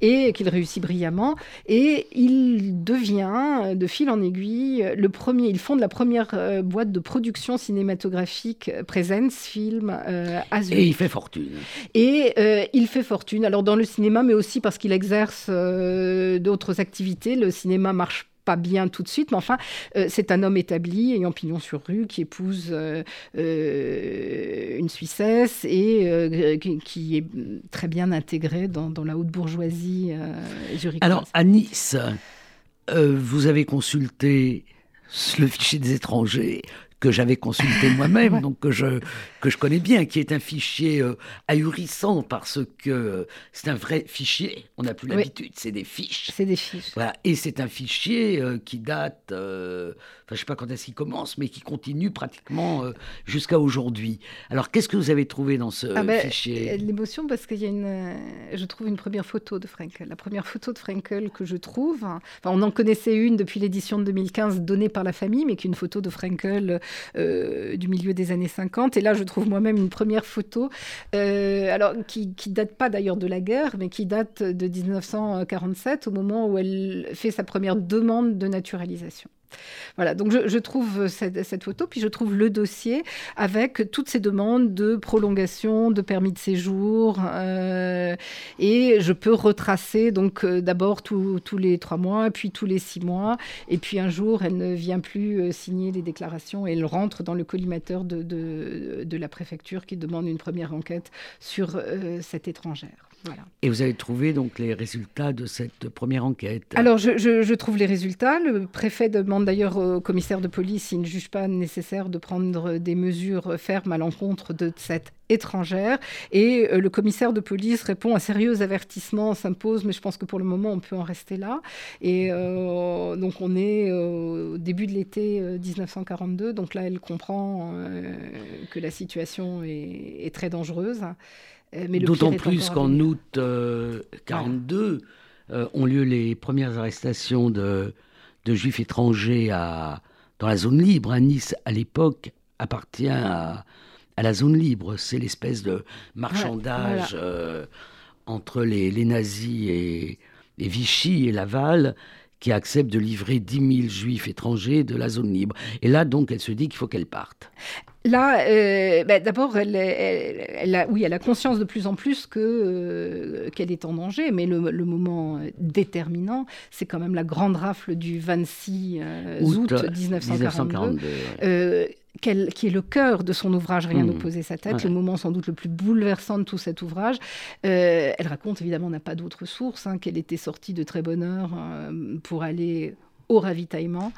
et qu'il réussit brillamment. Et il devient de fil en aiguille le premier. Il fonde la première boîte de production cinématographique Presence Film à Zurich. Et il fait fortune. Et il fait fortune. Alors dans le cinéma, mais aussi parce qu'il exerce d'autres activités. Le cinéma marche pas bien tout de suite, mais enfin, euh, c'est un homme établi, ayant pignon sur rue, qui épouse euh, euh, une Suissesse et qui, est très bien intégré dans, la haute bourgeoisie zurichoise. Alors, à Nice, vous avez consulté le fichier des étrangers. Que j'avais consulté moi-même, donc que je, que je connais bien, qui est un fichier euh, ahurissant parce que c'est un vrai fichier. On n'a plus l'habitude, c'est des fiches. C'est des fiches. Voilà. Et c'est un fichier euh, qui date, euh, enfin, je ne sais pas quand est-ce qu'il commence, mais qui continue pratiquement jusqu'à aujourd'hui. Alors, qu'est-ce que vous avez trouvé dans ce ah ben, fichier? L'émotion, parce qu'il y a une. Je trouve une première photo de Frankel. La première photo de Frankel que je trouve. Enfin, on en connaissait une depuis l'édition de 2015 donnée par la famille, mais qui est une photo de Frankel euh, du milieu des années 50. Et là, je trouve moi-même une première photo, euh, qui, qui date pas d'ailleurs de la guerre, mais qui date de 1947, au moment où elle fait sa première demande de naturalisation. Voilà, donc je, trouve cette, photo, puis je trouve le dossier avec toutes ces demandes de prolongation, de permis de séjour, euh, et je peux retracer donc euh, d'abord tous les trois mois, puis tous les six mois, et puis un jour elle ne vient plus euh, signer les déclarations et elle rentre dans le collimateur de, de, la préfecture qui demande une première enquête sur cette étrangère. Et vous avez trouvé donc les résultats de cette première enquête Alors, je, trouve les résultats. Le préfet demande d'ailleurs au commissaire de police s'il ne juge pas nécessaire de prendre des mesures fermes à l'encontre de cette étrangère. Et euh, le commissaire de police répond un sérieux avertissement s'impose, mais je pense que pour le moment, on peut en rester là. Et euh, donc, on est au début de l'été 1942. Donc là, elle comprend euh, que la situation est très dangereuse. Euh, D'autant plus qu'en août 1942 euh, euh, ont lieu les premières arrestations de, juifs étrangers à, dans la zone libre. À Nice, à l'époque, appartient à, la zone libre. C'est l'espèce de marchandage entre les, nazis et, et, Vichy et Laval qui accepte de livrer 10 000 juifs étrangers de la zone libre. Et là, donc, elle se dit qu'il faut qu'elle parte. Là, euh, bah, d'abord, elle, elle, a, oui, elle a conscience de plus en plus que euh, qu'elle est en danger, mais le, moment déterminant, c'est quand même la grande rafle du 26 euh, août, 1942, qui est le cœur de son ouvrage Rien mmh. poser sa tête, le moment sans doute le plus bouleversant de tout cet ouvrage. elle raconte, évidemment, n'a pas d'autre source, hein, qu'elle était sortie de très bonne heure pour aller au ravitaillement.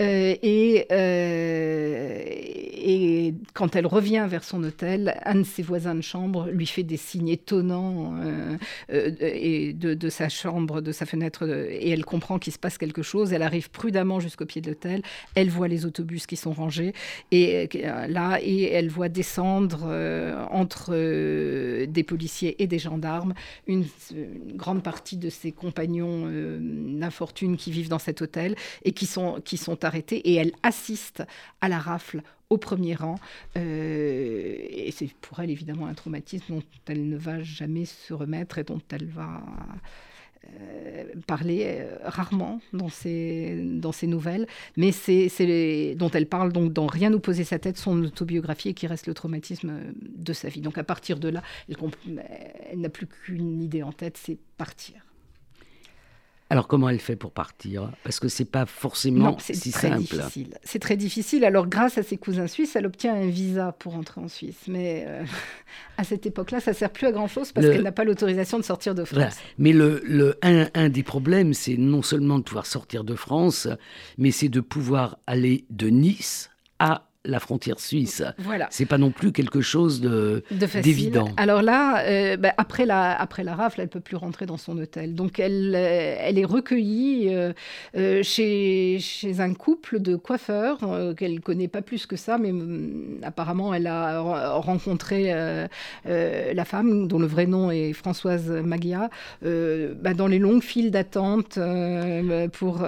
Euh, et, euh, et quand elle revient vers son hôtel, un de ses voisins de chambre lui fait des signes étonnants euh, et de, sa chambre, de sa fenêtre, et elle comprend qu'il se passe quelque chose. Elle arrive prudemment jusqu'au pied de l'hôtel. Elle voit les autobus qui sont rangés et là, et elle voit descendre entre des policiers et des gendarmes une, une, grande partie de ses compagnons d'infortune qui vivent dans cet hôtel et qui sont, qui sont arrêtés et elle assiste à la rafle au premier rang. Euh, et c'est pour elle évidemment un traumatisme dont elle ne va jamais se remettre et dont elle va euh, parler euh, rarement dans ses, dans ses nouvelles, mais c'est dont elle parle donc dans Rien nous poser sa tête, son autobiographie et qui reste le traumatisme de sa vie. Donc à partir de là, elle n'a plus qu'une idée en tête, c'est partir. Alors comment elle fait pour partir? Parce que c'est pas forcément si très simple. Difficile. C'est très difficile. Alors grâce à ses cousins suisses, elle obtient un visa pour entrer en Suisse. Mais euh, à cette époque-là, ça sert plus à grand chose parce qu'elle n'a pas l'autorisation de sortir de France. Mais le, le un, un, des problèmes, c'est non seulement de pouvoir sortir de France, mais c'est de pouvoir aller de Nice à la frontière suisse. Voilà. C'est pas non plus quelque chose de, d'évident. Alors là, euh, bah, après, la, après la rafle, elle peut plus rentrer dans son hôtel. Donc elle, euh, elle est recueillie euh, chez, chez un couple de coiffeurs qu'elle connaît pas plus que ça, mais mm, apparemment elle a rencontré la femme dont le vrai nom est Françoise Magia bah, dans les longues files d'attente pour,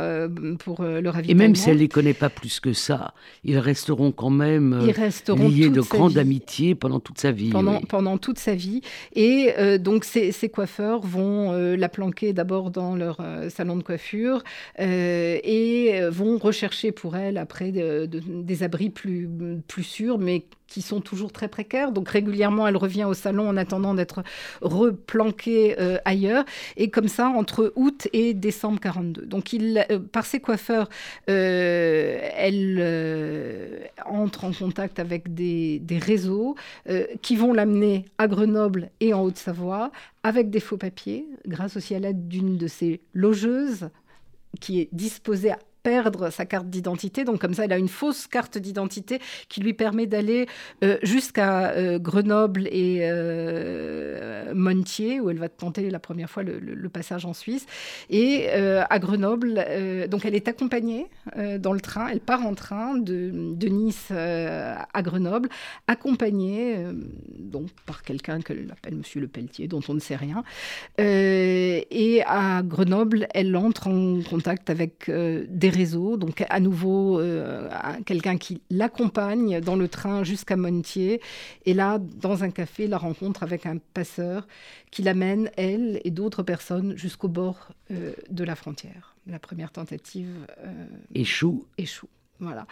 pour le ravitaillement. Et même si elle les connaît pas plus que ça, ils resteront quand même euh, liés de grande amitié pendant toute sa vie. Pendant, pendant toute sa vie. Et euh, donc, ces, coiffeurs vont euh, la planquer d'abord dans leur salon de coiffure et vont rechercher pour elle après des abris plus, plus sûrs, mais qui sont toujours très précaires. Donc régulièrement, elle revient au salon en attendant d'être replanquée euh, ailleurs. Et comme ça, entre août et décembre 42. Donc euh, par ses coiffeurs, euh, elle entre en contact avec des, des réseaux qui vont l'amener à Grenoble et en Haute-Savoie avec des faux papiers, grâce aussi à l'aide d'une de ses logeuses qui est disposée à perdre sa carte d'identité. Donc comme ça, elle a une fausse carte d'identité qui lui permet d'aller jusqu'à Grenoble et Montier, où elle va tenter la première fois le, passage en Suisse. Et à Grenoble, donc elle est accompagnée dans le train, elle part en train de, Nice à Grenoble, accompagnée donc par quelqu'un qu'elle appelle Monsieur Le Pelletier, dont on ne sait rien. Euh, et à Grenoble, elle entre en contact avec euh, des réseaux, donc à nouveau euh, quelqu'un qui l'accompagne dans le train jusqu'à Montier. Et là, dans un café, la rencontre avec un passeur qui l'amène, elle et d'autres personnes, jusqu'au bord de la frontière. La première tentative échoue. Échoue. Voilà.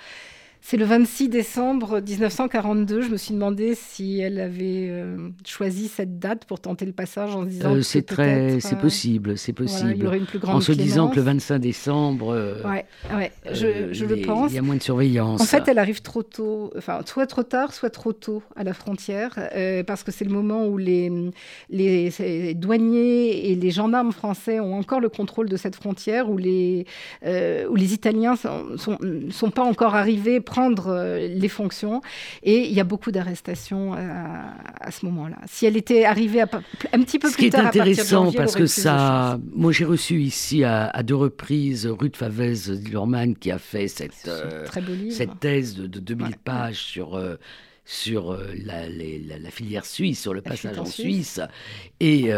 C'est le 26 décembre 1942. Je me suis demandé si elle avait euh, choisi cette date pour tenter le passage en se disant. Euh, c'est très, c'est euh, possible, c'est possible. en se disant que le 25 décembre. ouais, ouais, je, le pense. Il y a moins de surveillance. En fait, elle arrive trop tôt, enfin, soit trop tard, soit trop tôt à la frontière, parce que c'est le moment où les, les, douaniers et les gendarmes français ont encore le contrôle de cette frontière, où les, où les Italiens sont, sont, sont pas encore arrivés prendre euh, les fonctions. Et il y a beaucoup d'arrestations euh, à, ce moment-là. Si elle était arrivée un petit peu plus tard, ce qui est intéressant parce que ça, moi j'ai reçu ici à, deux reprises Ruth Favez Dillerman qui a fait cette euh, cette thèse de, 2000 pages sur sur la, la, filière suisse, sur le passage en Suisse. Et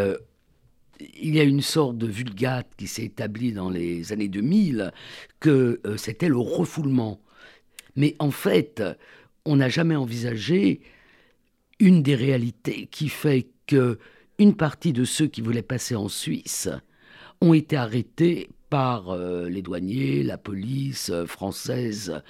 il y a une sorte de vulgate qui s'est établie dans les années 2000, que c'était le refoulement. Mais en fait, on n'a jamais envisagé une des réalités qui fait que une partie de ceux qui voulaient passer en Suisse ont été arrêtés par euh, les douaniers, la police euh, française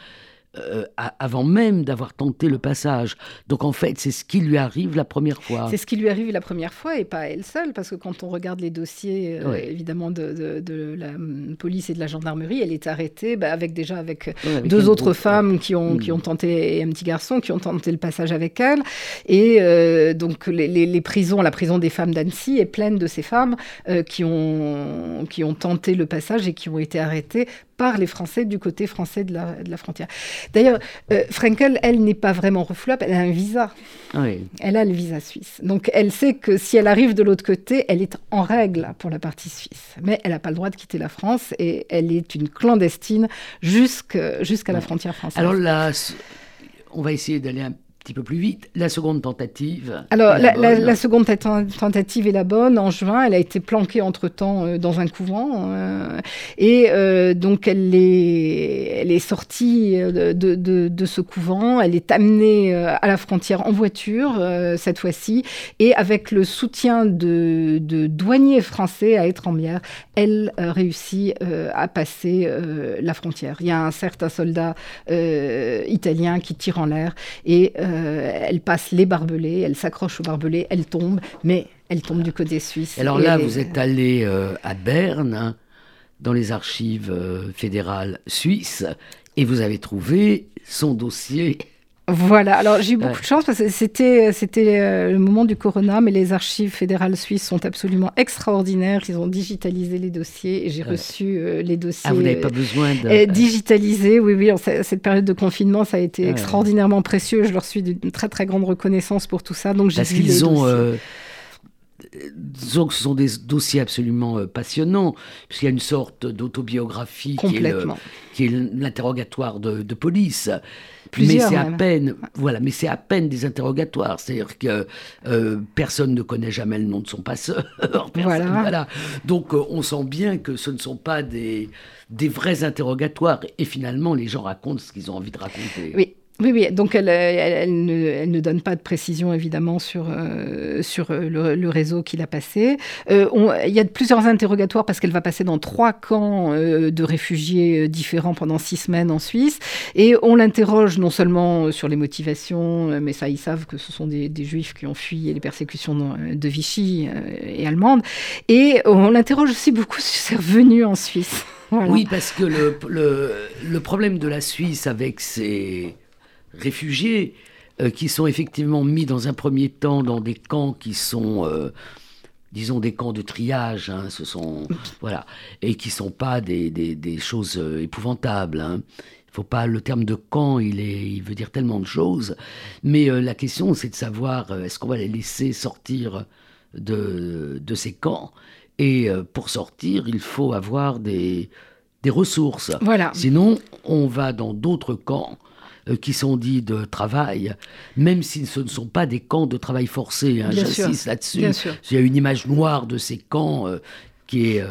euh, avant même d'avoir tenté le passage. Donc en fait, c'est ce qui lui arrive la première fois. C'est ce qui lui arrive la première fois et pas elle seule, parce que quand on regarde les dossiers, euh, évidemment, de, la hum, police et de la gendarmerie, elle est arrêtée bah, avec déjà avec, deux autres femmes qui ont, qui ont tenté, et un petit garçon, qui ont tenté le passage avec elle. Et euh, donc les, prisons, la prison des femmes d'Annecy est pleine de ces femmes qui, ont, qui ont tenté le passage et qui ont été arrêtées par les Français du côté français de la, de la frontière. D'ailleurs, euh, Frankel, elle n'est pas vraiment refoulable, elle a un visa. Elle a le visa suisse. Donc elle sait que si elle arrive de l'autre côté, elle est en règle pour la partie suisse. Mais elle n'a pas le droit de quitter la France et elle est une clandestine jusqu'à la frontière française. Alors là, on va essayer d'aller un petit peu plus vite. La seconde tentative. Alors, la, seconde tentative est la bonne. En juin, elle a été planquée entre-temps euh, dans un couvent. Euh, et euh, donc, elle est, elle est sortie de, de, ce couvent. Elle est amenée à la frontière en voiture, cette fois-ci. Et avec le soutien de, douaniers français à Étrembière, elle réussit à passer la frontière. Il y a un certain soldat italien qui tire en l'air et euh, elle passe les barbelés, elle s'accroche aux barbelés, elle tombe, mais elle tombe du côté suisse. Alors là, vous êtes allé euh, à Berne, hein, dans les archives euh, fédérales suisses, et vous avez trouvé son dossier voilà, alors j'ai eu beaucoup de chance parce que c'était, c'était euh, le moment du corona, mais les archives fédérales suisses sont absolument extraordinaires. Ils ont digitalisé les dossiers et j'ai reçu euh, les dossiers. Ah, vous n'avez pas besoin de. digitalisés, oui, oui. cette période de confinement, ça a été extraordinairement précieux. Je leur suis d'une très, très grande reconnaissance pour tout ça. Donc j'ai Parce qu'ils ont. Euh, disons que ce sont des dossiers absolument passionnants, puisqu'il y a une sorte d'autobiographie qui est, l'interrogatoire de, de, police mais c'est à peine, voilà, mais c'est à peine des interrogatoires. C'est-à-dire que euh, personne ne connaît jamais le nom de son passeur. voilà. Donc euh, on sent bien que ce ne sont pas des, des vrais interrogatoires. Et finalement, les gens racontent ce qu'ils ont envie de raconter. Oui. Oui, oui, donc elle, elle, ne, donne pas de précision évidemment sur, euh, sur euh, le, réseau qu'il a passé. Euh, il y a plusieurs interrogatoires parce qu'elle va passer dans trois camps de réfugiés différents pendant six semaines en Suisse. Et on l'interroge non seulement sur les motivations, mais ça, ils savent que ce sont des, juifs qui ont fui les persécutions de Vichy et allemandes. Et on l'interroge aussi beaucoup sur ses revenus en Suisse. Oui, parce que le, le, le problème de la Suisse avec ses réfugiés euh, qui sont effectivement mis dans un premier temps dans des camps qui sont euh, disons des camps de triage, hein, ce sont voilà, et qui sont pas des, des, choses euh, épouvantables. Hein. Faut pas le terme de camp, il est, il veut dire tellement de choses. Mais euh, la question, c'est de savoir est-ce qu'on va les laisser sortir de, de ces camps? Et pour sortir, il faut avoir des, des ressources. Voilà. Sinon, on va dans d'autres camps qui sont dits de travail, même si ce ne sont pas des camps de travail forcé. Hein, J'insiste là-dessus. Il y a une image noire de ces camps euh, qui est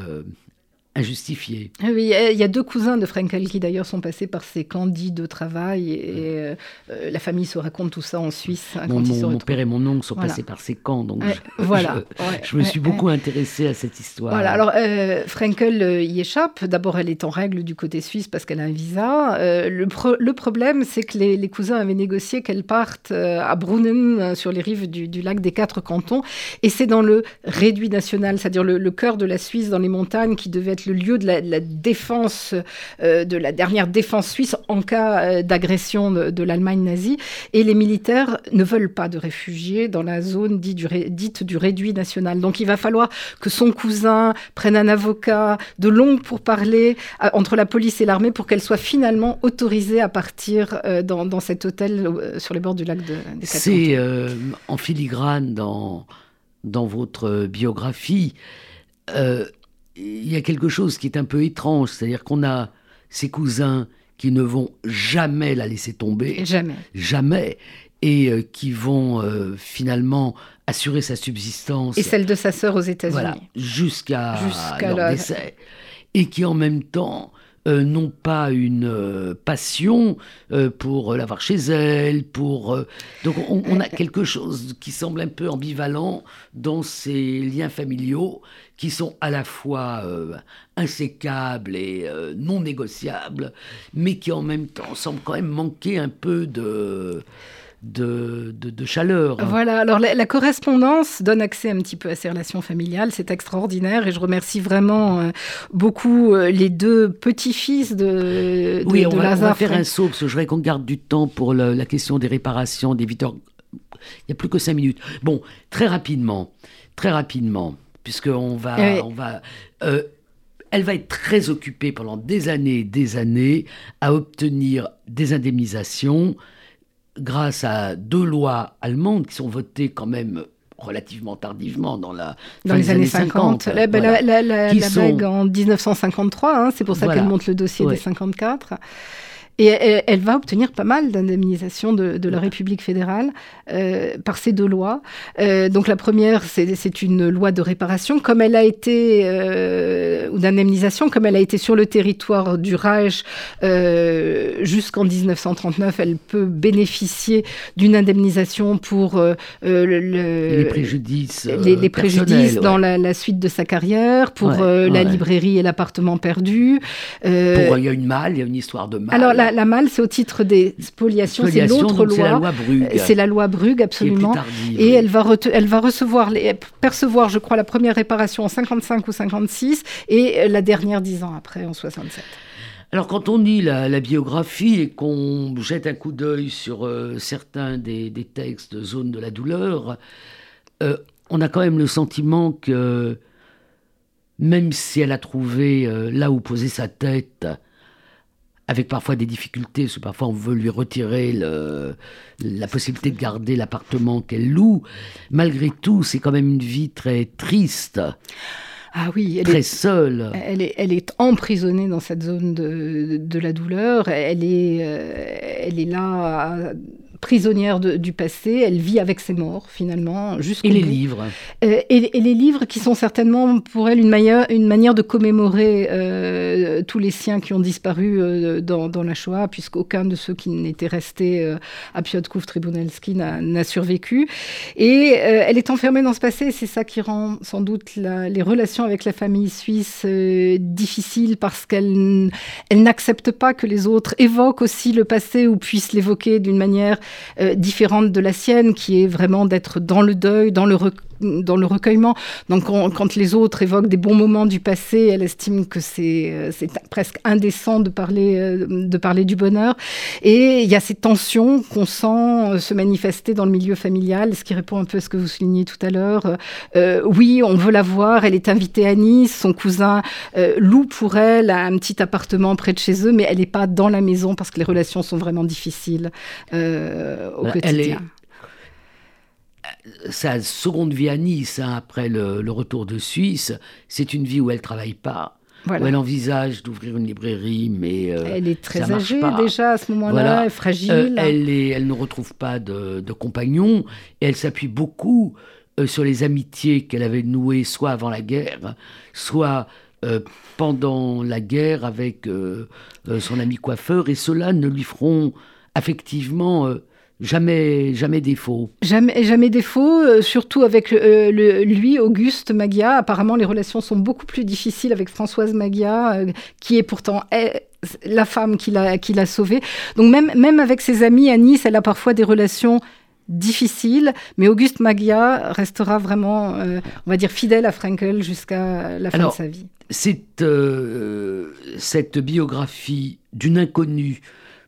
euh, injustifié. Ah oui, il y a deux cousins de Frankel qui d'ailleurs sont passés par ces candidats de travail et euh, euh, la famille se raconte tout ça en Suisse. Hein, mon, père et mon oncle sont passés par ces camps, donc je, voilà. je, me suis beaucoup intéressé à cette histoire. Voilà, alors euh, Frankel y échappe. D'abord, elle est en règle du côté suisse parce qu'elle a un visa. le, le, problème, c'est que les, cousins avaient négocié qu'elle parte à Brunnen, sur les rives du, lac des Quatre Cantons, et c'est dans le réduit national, c'est-à-dire le, le cœur de la Suisse, dans les montagnes, qui devait être le lieu de la, défense, euh, de la dernière défense suisse en cas euh, d'agression de, l'Allemagne nazie. Et les militaires ne veulent pas de réfugiés dans la zone dite du, dite du réduit national. Donc il va falloir que son cousin prenne un avocat, de longues pour parler euh, entre la police et l'armée pour qu'elle soit finalement autorisée à partir dans, cet hôtel sur les bords du lac de, des C'est en filigrane dans, dans votre biographie il y a quelque chose qui est un peu étrange, c'est-à-dire qu'on a ses cousins qui ne vont jamais la laisser tomber. Jamais. Jamais. Et euh, qui vont euh, finalement assurer sa subsistance. Et celle de sa sœur aux États-Unis. Voilà, jusqu'à leur décès. Et qui en même temps euh, n'ont pas une passion pour l'avoir chez elle, pour donc on, on, a quelque chose qui semble un peu ambivalent dans ces liens familiaux qui sont à la fois euh, insécables et euh, non négociables, mais qui en même temps semblent quand même manquer un peu de... De, de, chaleur. Voilà, alors la, correspondance donne accès un petit peu à ces relations familiales, c'est extraordinaire et je remercie vraiment euh, beaucoup les deux petits-fils de, de, oui, on va, faire un saut parce que je voudrais qu'on garde du temps pour la question des réparations, des victoires. Il n'y a plus que cinq minutes. Bon, très rapidement, très rapidement puisqu'on va, on va euh, elle va être très occupée pendant des années et des années à obtenir des indemnisations grâce à deux lois allemandes qui sont votées quand même relativement tardivement dans la dans les années 50, la, voilà, la, la, en 1953 hein, c'est pour ça qu'elle monte le dossier des 54 et elle, va obtenir pas mal d'indemnisation de, de, la République fédérale euh, par ces deux lois. Euh, donc la première, c'est une loi de réparation, comme elle a été, euh, ou d'indemnisation, comme elle a été sur le territoire du Reich jusqu'en 1939, elle peut bénéficier d'une indemnisation pour le, les préjudices, les, les préjudices dans la, la, suite de sa carrière, pour la librairie et l'appartement perdu. pour il y a une malle, il y a une histoire de malle. Alors la, malle, c'est au titre des spoliations, c'est l'autre loi. C'est la loi Brugge. C'est la loi Brugge, absolument. et elle va, elle va recevoir, les, percevoir, je crois, la première réparation en 55 ou 56 et la dernière dix ans après, en 67. Alors quand on lit la, biographie et qu'on jette un coup d'œil sur euh, certains des, textes de Zone de la douleur, euh, on a quand même le sentiment que même si elle a trouvé euh, là où poser sa tête avec parfois des difficultés, parce que parfois on veut lui retirer le, la possibilité de garder l'appartement qu'elle loue. Malgré tout, c'est quand même une vie très triste. Ah oui, elle très est, seule. Elle est, elle est emprisonnée dans cette zone de, de la douleur. Elle est, euh, elle est là prisonnière du passé, elle vit avec ses morts finalement. Et les livres euh, et, les livres qui sont certainement pour elle une manière, une manière de commémorer euh, tous les siens qui ont disparu euh, dans, dans, la Shoah, puisqu'aucun de ceux qui n'étaient restés à Piotrków Tribunalski n'a survécu. Et elle est enfermée dans ce passé, c'est ça qui rend sans doute les relations avec la famille suisse difficiles parce qu'elle elle, n'accepte pas que les autres évoquent aussi le passé ou puissent l'évoquer d'une manière différente de la sienne, qui est vraiment d'être dans le deuil, dans le dans le recueillement. Donc quand les autres évoquent des bons moments du passé, elle estime que c'est presque indécent de parler, de parler du bonheur. Et il y a ces tensions qu'on sent se manifester dans le milieu familial, ce qui répond un peu à ce que vous soulignez tout à l'heure. oui, on veut la voir, elle est invitée à Nice, son cousin loue pour elle un petit appartement près de chez eux, mais elle n'est pas dans la maison parce que les relations sont vraiment difficiles euh, au bah, quotidien. Sa seconde vie à Nice, hein, après le, retour de Suisse, c'est une vie où elle travaille pas. Où elle envisage d'ouvrir une librairie, mais euh, elle est très âgée déjà à ce moment-là, fragile. Euh, elle, est, elle ne retrouve pas de, de compagnon et elle s'appuie beaucoup sur les amitiés qu'elle avait nouées soit avant la guerre, soit euh, pendant la guerre avec euh, euh, son ami coiffeur, et cela ne lui feront effectivement jamais, jamais défaut. Jamais, jamais défaut, surtout avec lui, Auguste Magia. Apparemment, les relations sont beaucoup plus difficiles avec Françoise Magia, qui est pourtant la femme qui l'a, sauvée. Donc même, même avec ses amis à Nice, elle a parfois des relations difficile, mais Auguste Magia restera vraiment, euh, on va dire, fidèle à Frankel jusqu'à la fin de sa vie. C'est euh, cette biographie d'une inconnue.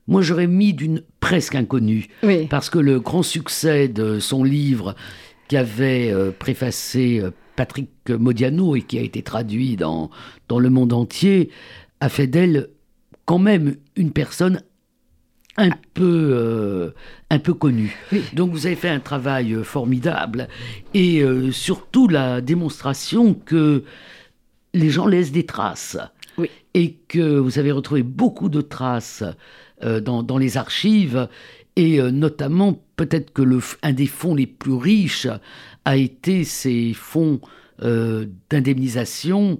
Moi, j'aurais mis d'une presque inconnue, parce que le grand succès de son livre, qu'avait euh, préfacé Patrick Modiano et qui a été traduit dans, dans le monde entier, a fait d'elle quand même une personne un peu, euh, un peu connu. Donc vous avez fait un travail euh, formidable et euh, surtout la démonstration que les gens laissent des traces et que vous avez retrouvé beaucoup de traces dans, dans, les archives et notamment peut-être que le, un des fonds les plus riches a été ces fonds d'indemnisation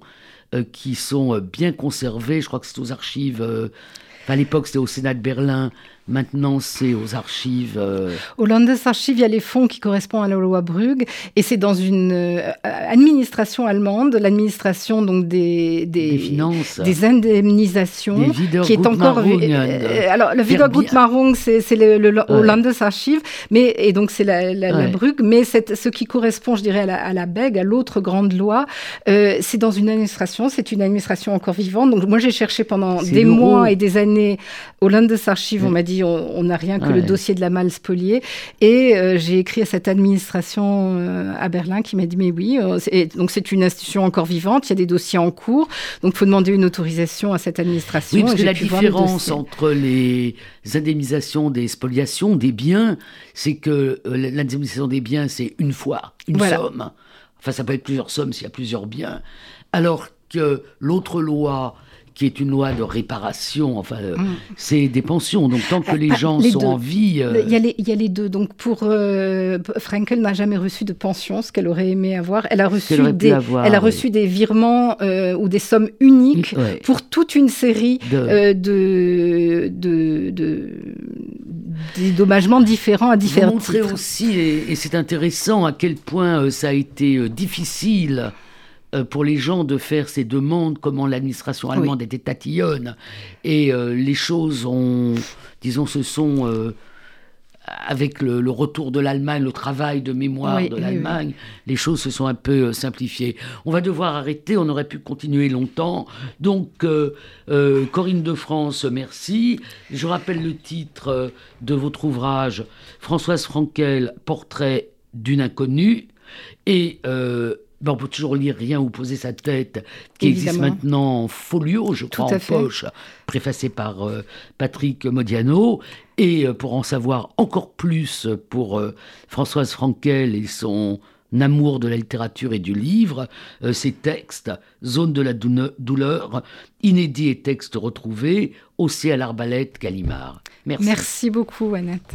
qui sont bien conservés. Je crois que c'est aux archives à l'époque, c'était au Sénat de Berlin. Maintenant, c'est aux archives. Euh... Au Landesarchiv, il y a les fonds qui correspondent à la loi Brugge, et c'est dans une euh, administration allemande, l'administration donc des, des, finances, des indemnisations, qui est encore. Euh, euh, alors, le Wiedergutmachung, c'est le, le, au Landesarchiv, mais et donc c'est la, la, Brugge, mais ce qui correspond, je dirais, à la, à la BEG, à l'autre grande loi, c'est dans une administration, c'est une administration encore vivante. Donc moi, j'ai cherché pendant des mois et des années au Landesarchiv, on m'a dit on n'a rien que le dossier de la malle spoliée. Et euh, j'ai écrit à cette administration euh, à Berlin qui m'a dit mais oui, euh, donc c'est une institution encore vivante, il y a des dossiers en cours, donc il faut demander une autorisation à cette administration. Oui, parce que la différence entre les indemnisations des spoliations des biens, c'est que l'indemnisation des biens, c'est une fois, une somme. Enfin, ça peut être plusieurs sommes s'il y a plusieurs biens. Alors que l'autre loi qui est une loi de réparation. Enfin, euh, mm. c'est des pensions. Donc, tant que les gens sont en vie. Euh, il, y a les, il, y a les, deux. Donc, pour euh, Frankel n'a jamais reçu de pension, ce qu'elle aurait aimé avoir. Elle a reçu, des, elle a reçu des virements ou des sommes uniques pour toute une série de, de, de, dédommagements différents à différents Vous montrez aussi, et, et c'est intéressant, à quel point ça a été difficile pour les gens de faire ces demandes, comment l'administration allemande était tatillonne. Et euh, les choses ont, disons, se sont, euh, avec le, retour de l'Allemagne, le travail de mémoire de l'Allemagne, les choses se sont un peu simplifiées. On va devoir arrêter, on aurait pu continuer longtemps. Donc, Corinne de France, merci. Je rappelle le titre de votre ouvrage, Françoise Frankel, Portrait d'une inconnue. Et on peut toujours lire Rien ou poser sa tête, qui existe maintenant en folio, je crois, en poche, préfacé par euh, Patrick Modiano. Et euh, pour en savoir encore plus pour euh, Françoise Frankel et son amour de la littérature et du livre, ses textes, Zone de la douleur, inédits et textes retrouvés, aussi à l'arbalète Calimard. Merci. Merci beaucoup, Annette.